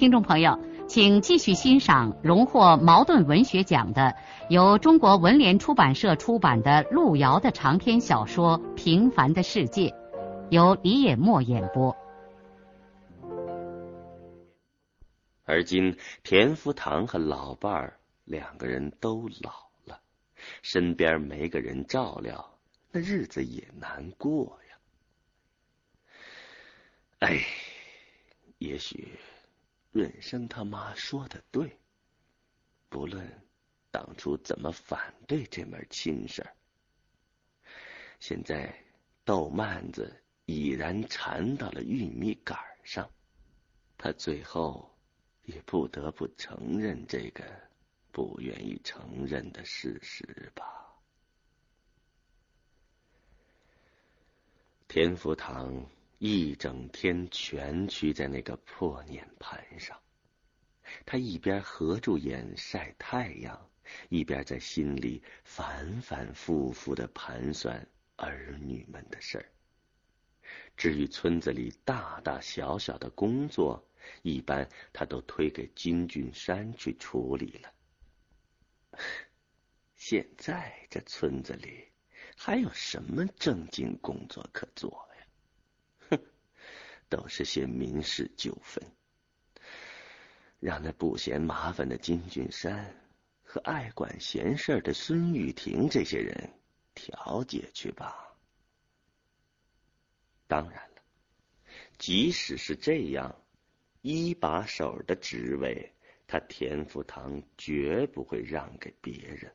听众朋友，请继续欣赏荣获茅盾文学奖的、由中国文联出版社出版的路遥的长篇小说《平凡的世界》，由李野墨演播。而今田福堂和老伴儿两个人都老了，身边没个人照料，那日子也难过呀。哎，也许。润生他妈说的对，不论当初怎么反对这门亲事，现在豆蔓子已然缠到了玉米杆上，他最后也不得不承认这个不愿意承认的事实吧。田福堂。一整天全屈在那个破碾盘上，他一边合住眼晒太阳，一边在心里反反复复的盘算儿女们的事儿。至于村子里大大小小的工作，一般他都推给金俊山去处理了。现在这村子里还有什么正经工作可做？都是些民事纠纷，让那不嫌麻烦的金俊山和爱管闲事的孙玉婷这些人调解去吧。当然了，即使是这样，一把手的职位，他田福堂绝不会让给别人。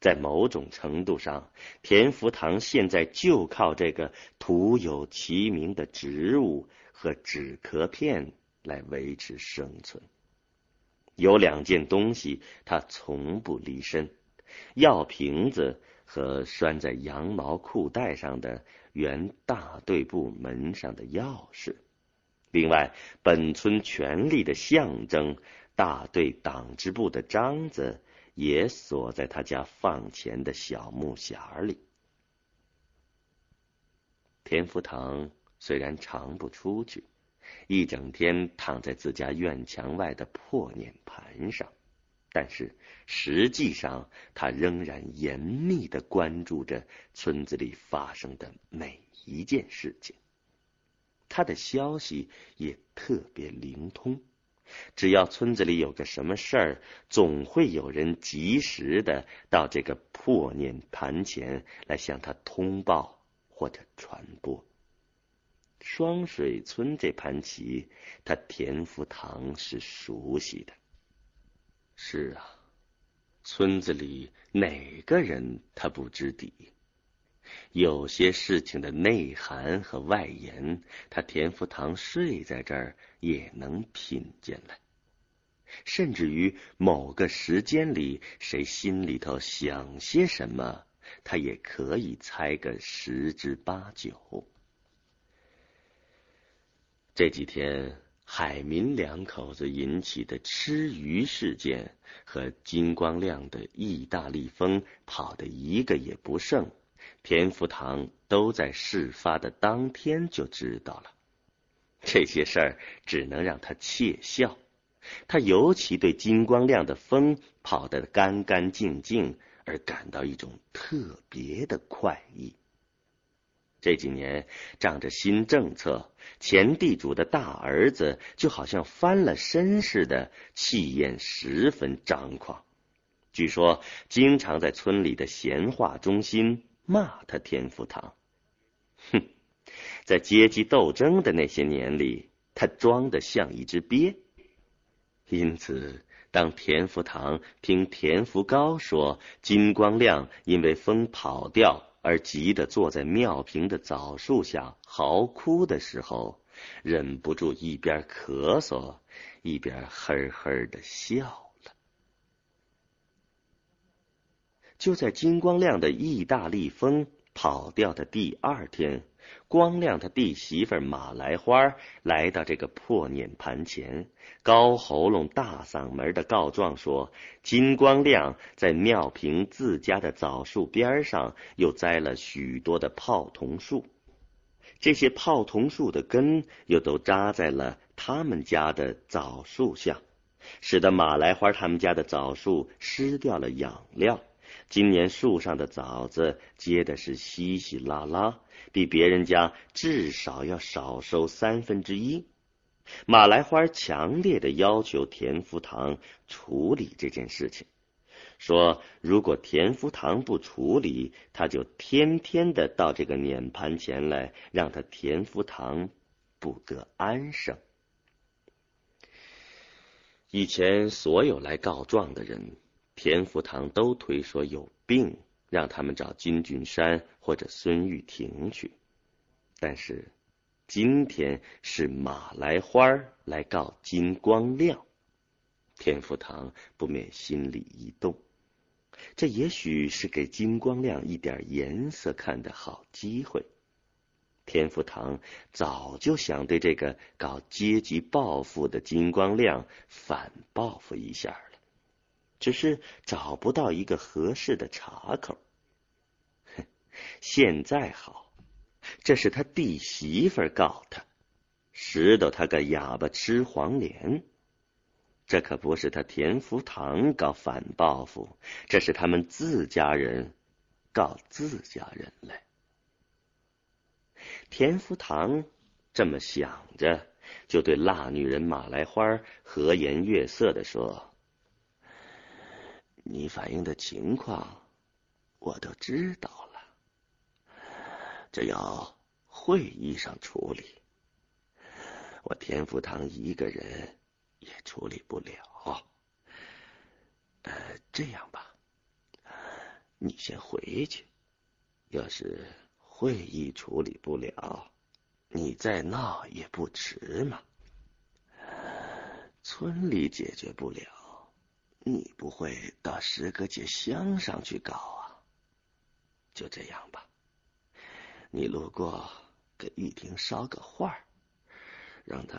在某种程度上，田福堂现在就靠这个徒有其名的植物和纸壳片来维持生存。有两件东西他从不离身：药瓶子和拴在羊毛裤带上的原大队部门上的钥匙。另外，本村权力的象征——大队党支部的章子。也锁在他家放钱的小木匣里。田福堂虽然常不出去，一整天躺在自家院墙外的破碾盘上，但是实际上他仍然严密的关注着村子里发生的每一件事情。他的消息也特别灵通。只要村子里有个什么事儿，总会有人及时的到这个破碾盘前来向他通报或者传播。双水村这盘棋，他田福堂是熟悉的。是啊，村子里哪个人他不知底？有些事情的内涵和外延，他田福堂睡在这儿也能品见来。甚至于某个时间里，谁心里头想些什么，他也可以猜个十之八九。这几天海民两口子引起的吃鱼事件和金光亮的意大利风跑的一个也不剩。田福堂都在事发的当天就知道了，这些事儿只能让他窃笑。他尤其对金光亮的风跑得干干净净而感到一种特别的快意。这几年仗着新政策，前地主的大儿子就好像翻了身似的，气焰十分张狂。据说经常在村里的闲话中心。骂他田福堂，哼，在阶级斗争的那些年里，他装的像一只鳖。因此，当田福堂听田福高说金光亮因为风跑掉而急得坐在庙坪的枣树下嚎哭的时候，忍不住一边咳嗽一边呵呵的笑了。就在金光亮的意大利风跑掉的第二天。光亮他弟媳妇马来花来到这个破碾盘前，高喉咙、大嗓门的告状说：金光亮在庙坪自家的枣树边上又栽了许多的泡桐树，这些泡桐树的根又都扎在了他们家的枣树下，使得马来花他们家的枣树失掉了养料。今年树上的枣子结的是稀稀拉拉，比别人家至少要少收三分之一。马来花强烈的要求田福堂处理这件事情，说如果田福堂不处理，他就天天的到这个碾盘前来，让他田福堂不得安生。以前所有来告状的人。田福堂都推说有病，让他们找金俊山或者孙玉婷去。但是今天是马来花来告金光亮，田福堂不免心里一动。这也许是给金光亮一点颜色看的好机会。田福堂早就想对这个搞阶级报复的金光亮反报复一下。只是找不到一个合适的茬口。现在好，这是他弟媳妇告他，拾掇他个哑巴吃黄连。这可不是他田福堂搞反报复，这是他们自家人告自家人来。田福堂这么想着，就对辣女人马来花和颜悦色的说。你反映的情况，我都知道了。这要会议上处理，我田福堂一个人也处理不了。呃，这样吧，你先回去。要是会议处理不了，你再闹也不迟嘛。村里解决不了。你不会到石阁街乡上去搞啊？就这样吧，你路过给玉婷捎个话，让她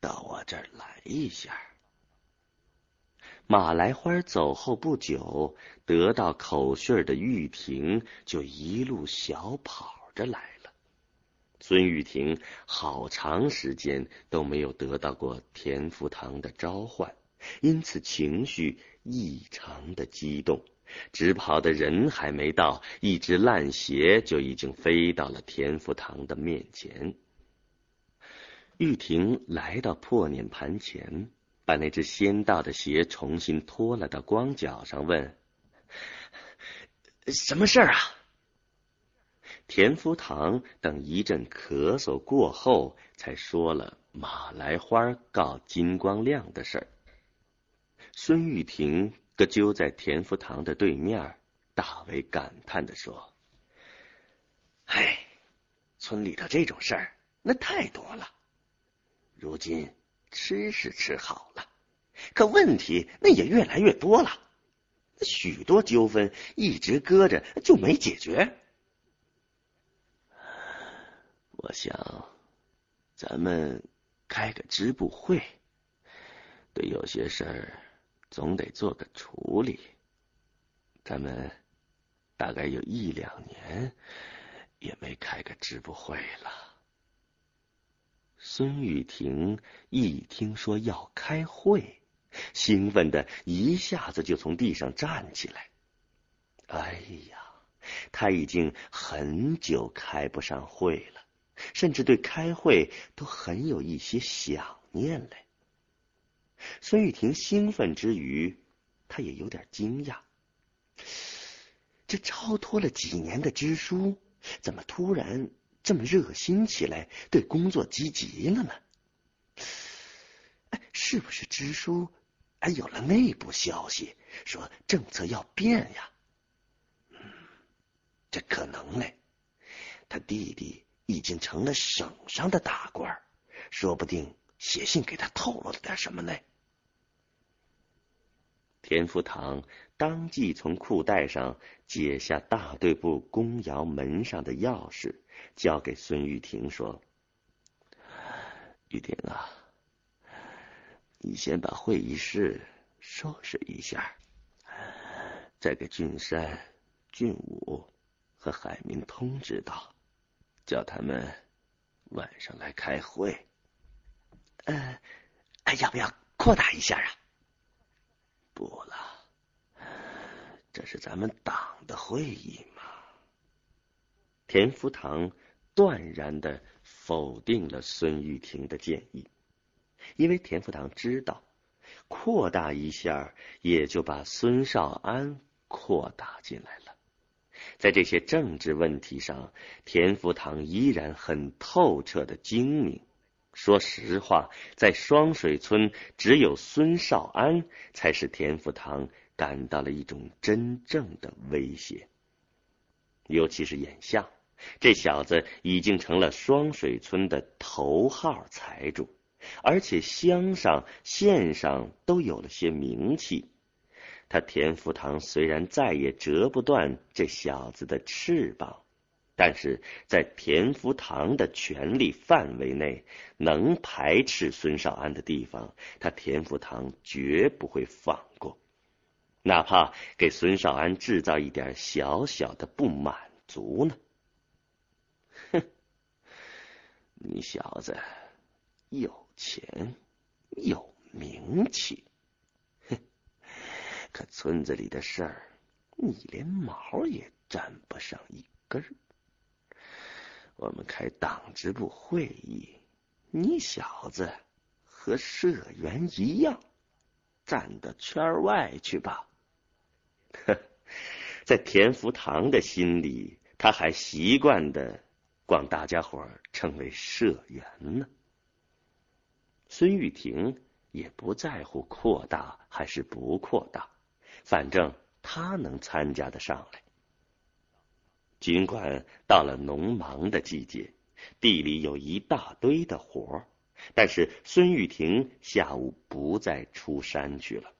到我这儿来一下。马来花走后不久，得到口讯的玉婷就一路小跑着来了。孙玉婷好长时间都没有得到过田福堂的召唤。因此情绪异常的激动，直跑的人还没到，一只烂鞋就已经飞到了田福堂的面前。玉婷来到破碾盘前，把那只先到的鞋重新脱了到光脚上，问：“什么事儿啊？”田福堂等一阵咳嗽过后，才说了马来花告金光亮的事儿。孙玉婷搁揪在田福堂的对面，大为感叹的说：“唉，村里头这种事儿那太多了。如今吃是吃好了，可问题那也越来越多了。许多纠纷一直搁着就没解决。我想，咱们开个支部会，对有些事儿。”总得做个处理。咱们大概有一两年也没开个支部会了。孙玉婷一听说要开会，兴奋的一下子就从地上站起来。哎呀，他已经很久开不上会了，甚至对开会都很有一些想念嘞。孙玉婷兴奋之余，她也有点惊讶。这超脱了几年的支书，怎么突然这么热心起来，对工作积极了呢？哎，是不是支书哎有了内部消息，说政策要变呀？嗯，这可能嘞。他弟弟已经成了省上的大官，说不定写信给他透露了点什么呢。田福堂当即从裤带上解下大队部公窑门上的钥匙，交给孙玉婷说：“玉婷啊，你先把会议室收拾一下，再给俊山、俊武和海明通知到，叫他们晚上来开会。呃，要不要扩大一下啊？”不了，这是咱们党的会议嘛。田福堂断然的否定了孙玉婷的建议，因为田福堂知道，扩大一下也就把孙少安扩大进来了。在这些政治问题上，田福堂依然很透彻的精明。说实话，在双水村，只有孙少安才使田福堂感到了一种真正的威胁。尤其是眼下，这小子已经成了双水村的头号财主，而且乡上、县上都有了些名气。他田福堂虽然再也折不断这小子的翅膀。但是在田福堂的权力范围内，能排斥孙少安的地方，他田福堂绝不会放过，哪怕给孙少安制造一点小小的不满足呢。哼，你小子有钱有名气，哼，可村子里的事儿，你连毛也沾不上一根儿。我们开党支部会议，你小子和社员一样，站到圈外去吧。呵，在田福堂的心里，他还习惯的管大家伙称为社员呢。孙玉婷也不在乎扩大还是不扩大，反正他能参加得上来。尽管到了农忙的季节，地里有一大堆的活儿，但是孙玉婷下午不再出山去了。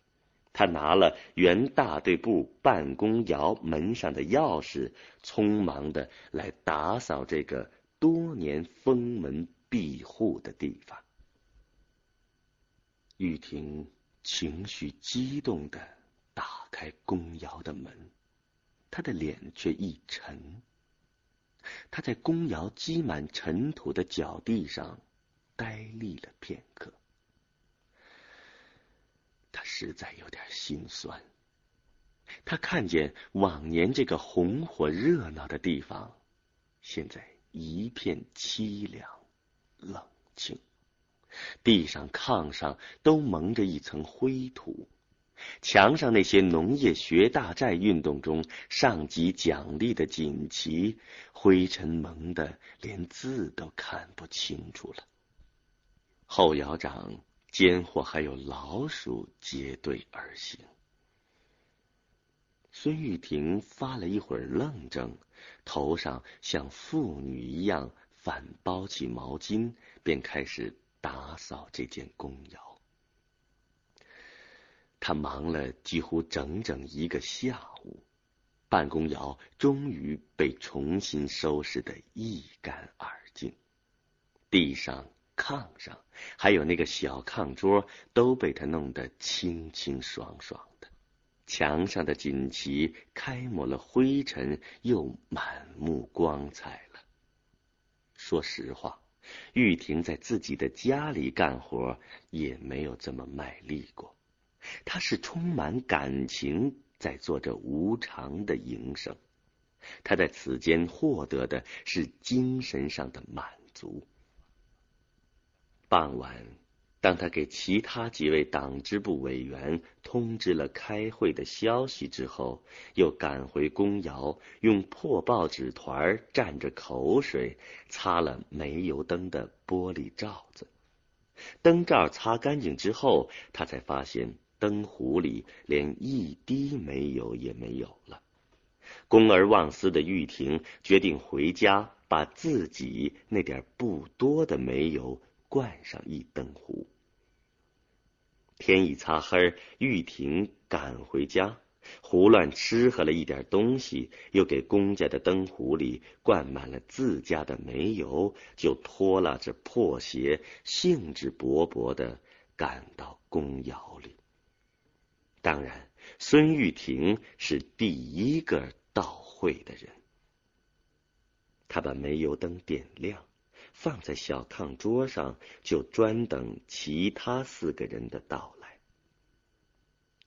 他拿了原大队部办公窑门上的钥匙，匆忙的来打扫这个多年封门闭户的地方。玉婷情绪激动的打开公窑的门。他的脸却一沉，他在公窑积满尘土的脚地上呆立了片刻。他实在有点心酸。他看见往年这个红火热闹的地方，现在一片凄凉冷清，地上炕上都蒙着一层灰土。墙上那些农业学大寨运动中上级奖励的锦旗，灰尘蒙的连字都看不清楚了。后窑长奸货还有老鼠结队而行。孙玉婷发了一会儿愣怔，头上像妇女一样反包起毛巾，便开始打扫这间公窑。他忙了几乎整整一个下午，办公窑终于被重新收拾得一干二净。地上、炕上，还有那个小炕桌，都被他弄得清清爽爽的。墙上的锦旗开抹了灰尘，又满目光彩了。说实话，玉婷在自己的家里干活，也没有这么卖力过。他是充满感情在做着无常的营生，他在此间获得的是精神上的满足。傍晚，当他给其他几位党支部委员通知了开会的消息之后，又赶回公窑，用破报纸团蘸着口水擦了煤油灯的玻璃罩子。灯罩擦干净之后，他才发现。灯壶里连一滴煤油也没有了。公而忘私的玉婷决定回家把自己那点不多的煤油灌上一灯壶。天一擦黑，玉婷赶回家，胡乱吃喝了一点东西，又给公家的灯壶里灌满了自家的煤油，就拖拉着破鞋，兴致勃勃的赶到公窑里。当然，孙玉婷是第一个到会的人。他把煤油灯点亮。放在小炕桌上，就专等其他四个人的到来。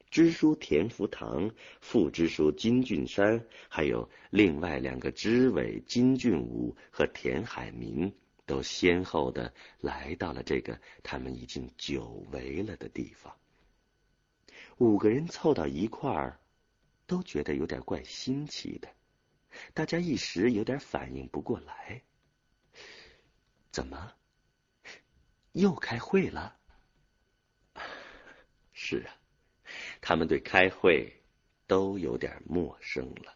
支书田福堂、副支书金俊山，还有另外两个支委金俊武和田海民，都先后的来到了这个他们已经久违了的地方。五个人凑到一块儿，都觉得有点怪新奇的，大家一时有点反应不过来。怎么？又开会了？是啊，他们对开会都有点陌生了。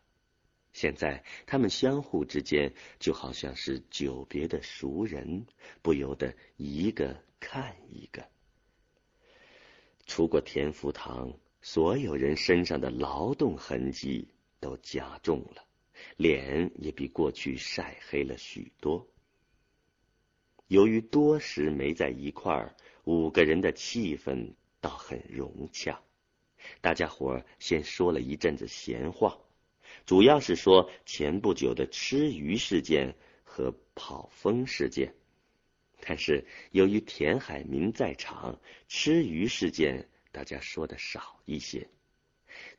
现在他们相互之间就好像是久别的熟人，不由得一个看一个。出过田福堂，所有人身上的劳动痕迹都加重了，脸也比过去晒黑了许多。由于多时没在一块儿，五个人的气氛倒很融洽。大家伙先说了一阵子闲话，主要是说前不久的吃鱼事件和跑风事件。但是由于田海民在场，吃鱼事件大家说的少一些，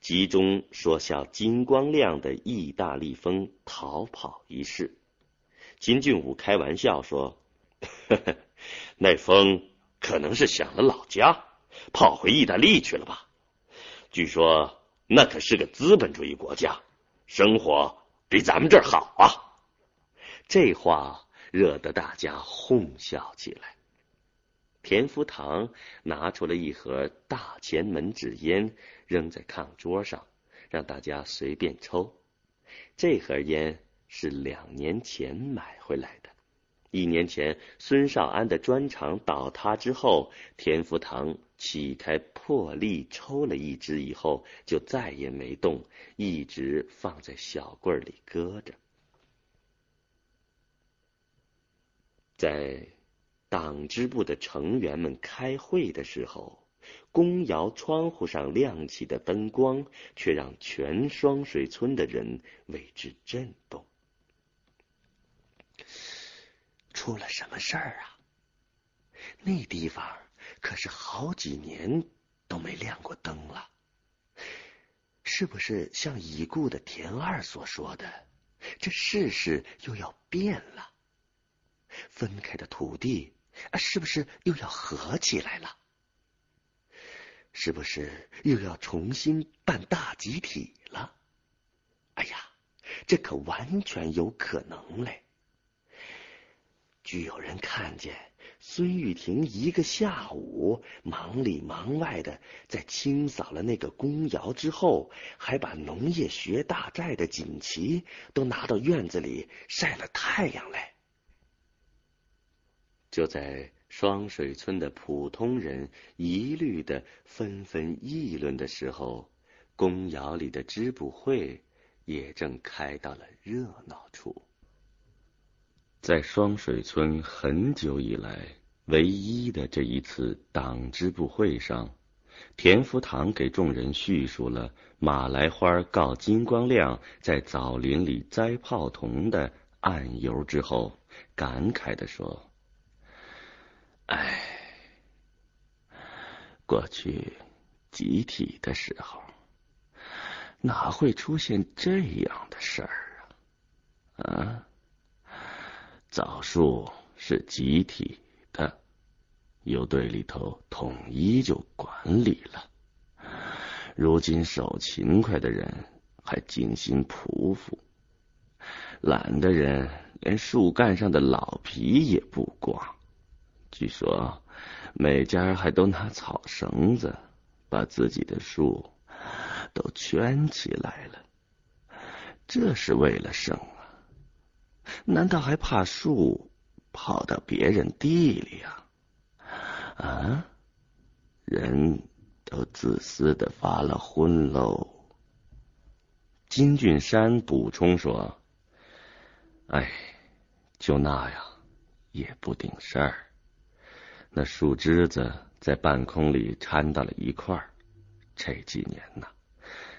集中说笑金光亮的意大利风逃跑一事。金俊武开玩笑说。呵呵，那风可能是想了老家，跑回意大利去了吧？据说那可是个资本主义国家，生活比咱们这儿好啊！这话惹得大家哄笑起来。田福堂拿出了一盒大前门纸烟，扔在炕桌上，让大家随便抽。这盒烟是两年前买回来的。一年前，孙少安的砖厂倒塌之后，田福堂起开破例抽了一支，以后就再也没动，一直放在小柜里搁着。在党支部的成员们开会的时候，公窑窗户上亮起的灯光，却让全双水村的人为之震动。出了什么事儿啊？那地方可是好几年都没亮过灯了。是不是像已故的田二所说的，这世事又要变了？分开的土地啊，是不是又要合起来了？是不是又要重新办大集体了？哎呀，这可完全有可能嘞！据有人看见，孙玉婷一个下午忙里忙外的，在清扫了那个公窑之后，还把农业学大寨的锦旗都拿到院子里晒了太阳嘞。就在双水村的普通人一律的纷纷议论的时候，公窑里的支部会也正开到了热闹处。在双水村很久以来唯一的这一次党支部会上，田福堂给众人叙述了马来花告金光亮在枣林里栽炮筒的案由之后，感慨的说：“哎，过去集体的时候，哪会出现这样的事儿啊？啊？”枣树是集体的，由队里头统一就管理了。如今手勤快的人还精心匍匐，懒的人连树干上的老皮也不刮。据说每家还都拿草绳子把自己的树都圈起来了，这是为了什么？难道还怕树跑到别人地里啊？啊，人都自私的发了昏喽。金俊山补充说：“哎，就那样也不顶事儿。那树枝子在半空里掺到了一块儿。这几年呐，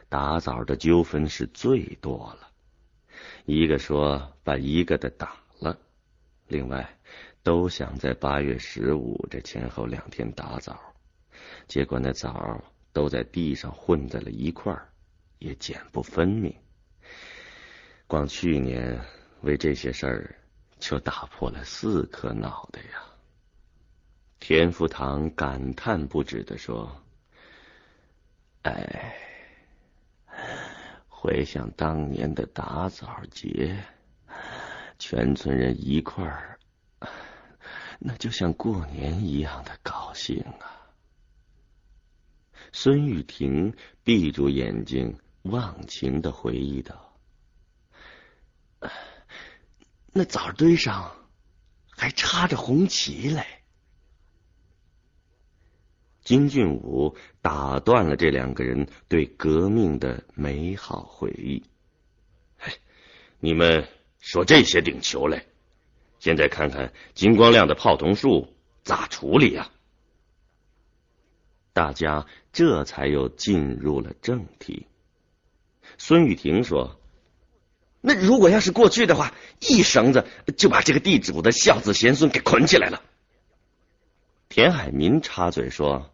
打枣的纠纷是最多了。一个说把一个的打了，另外都想在八月十五这前后两天打枣，结果那枣都在地上混在了一块儿。”也简不分明。光去年为这些事儿就打破了四颗脑袋呀！田福堂感叹不止的说：“哎，回想当年的打枣节，全村人一块儿，那就像过年一样的高兴啊！”孙玉婷闭住眼睛。忘情的回忆道：“那枣堆上还插着红旗嘞。”金俊武打断了这两个人对革命的美好回忆。“你们说这些顶球嘞？现在看看金光亮的炮筒树咋处理呀？”大家这才又进入了正题。孙玉婷说：“那如果要是过去的话，一绳子就把这个地主的孝子贤孙给捆起来了。”田海民插嘴说：“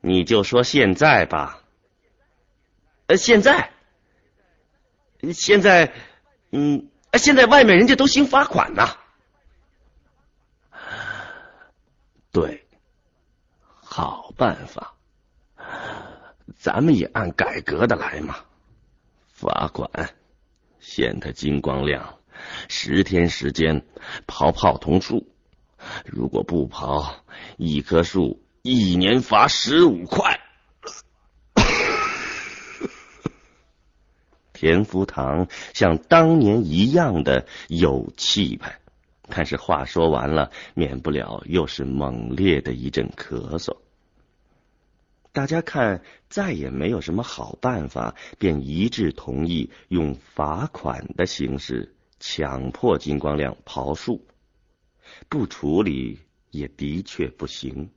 你就说现在吧，呃，现在，现在，嗯，现在外面人家都兴罚款呢。”对，好办法，咱们也按改革的来嘛。罚款，限他金光亮十天时间刨泡桐树，如果不刨，一棵树一年罚十五块。田福堂像当年一样的有气派，但是话说完了，免不了又是猛烈的一阵咳嗽。大家看，再也没有什么好办法，便一致同意用罚款的形式强迫金光亮刨树。不处理也的确不行。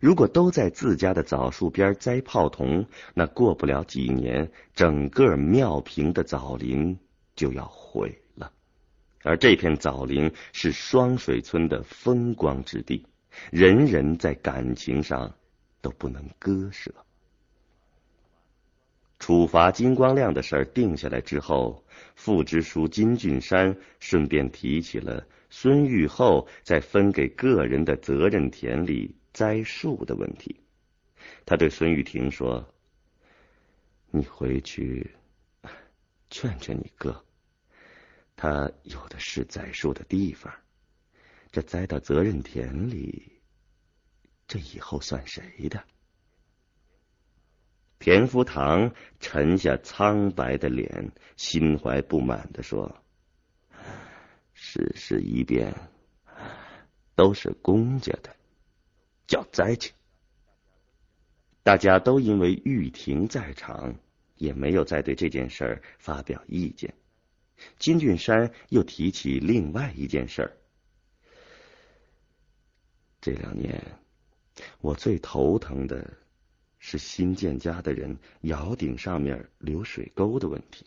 如果都在自家的枣树边栽炮筒，那过不了几年，整个庙坪的枣林就要毁了。而这片枣林是双水村的风光之地，人人在感情上。都不能割舍。处罚金光亮的事儿定下来之后，副支书金俊山顺便提起了孙玉厚在分给个人的责任田里栽树的问题。他对孙玉婷说：“你回去劝劝你哥，他有的是栽树的地方，这栽到责任田里。”这以后算谁的？田福堂沉下苍白的脸，心怀不满的说：“世事一变，都是公家的，叫灾情。”大家都因为玉婷在场，也没有再对这件事儿发表意见。金俊山又提起另外一件事儿：这两年。我最头疼的是新建家的人窑顶上面流水沟的问题。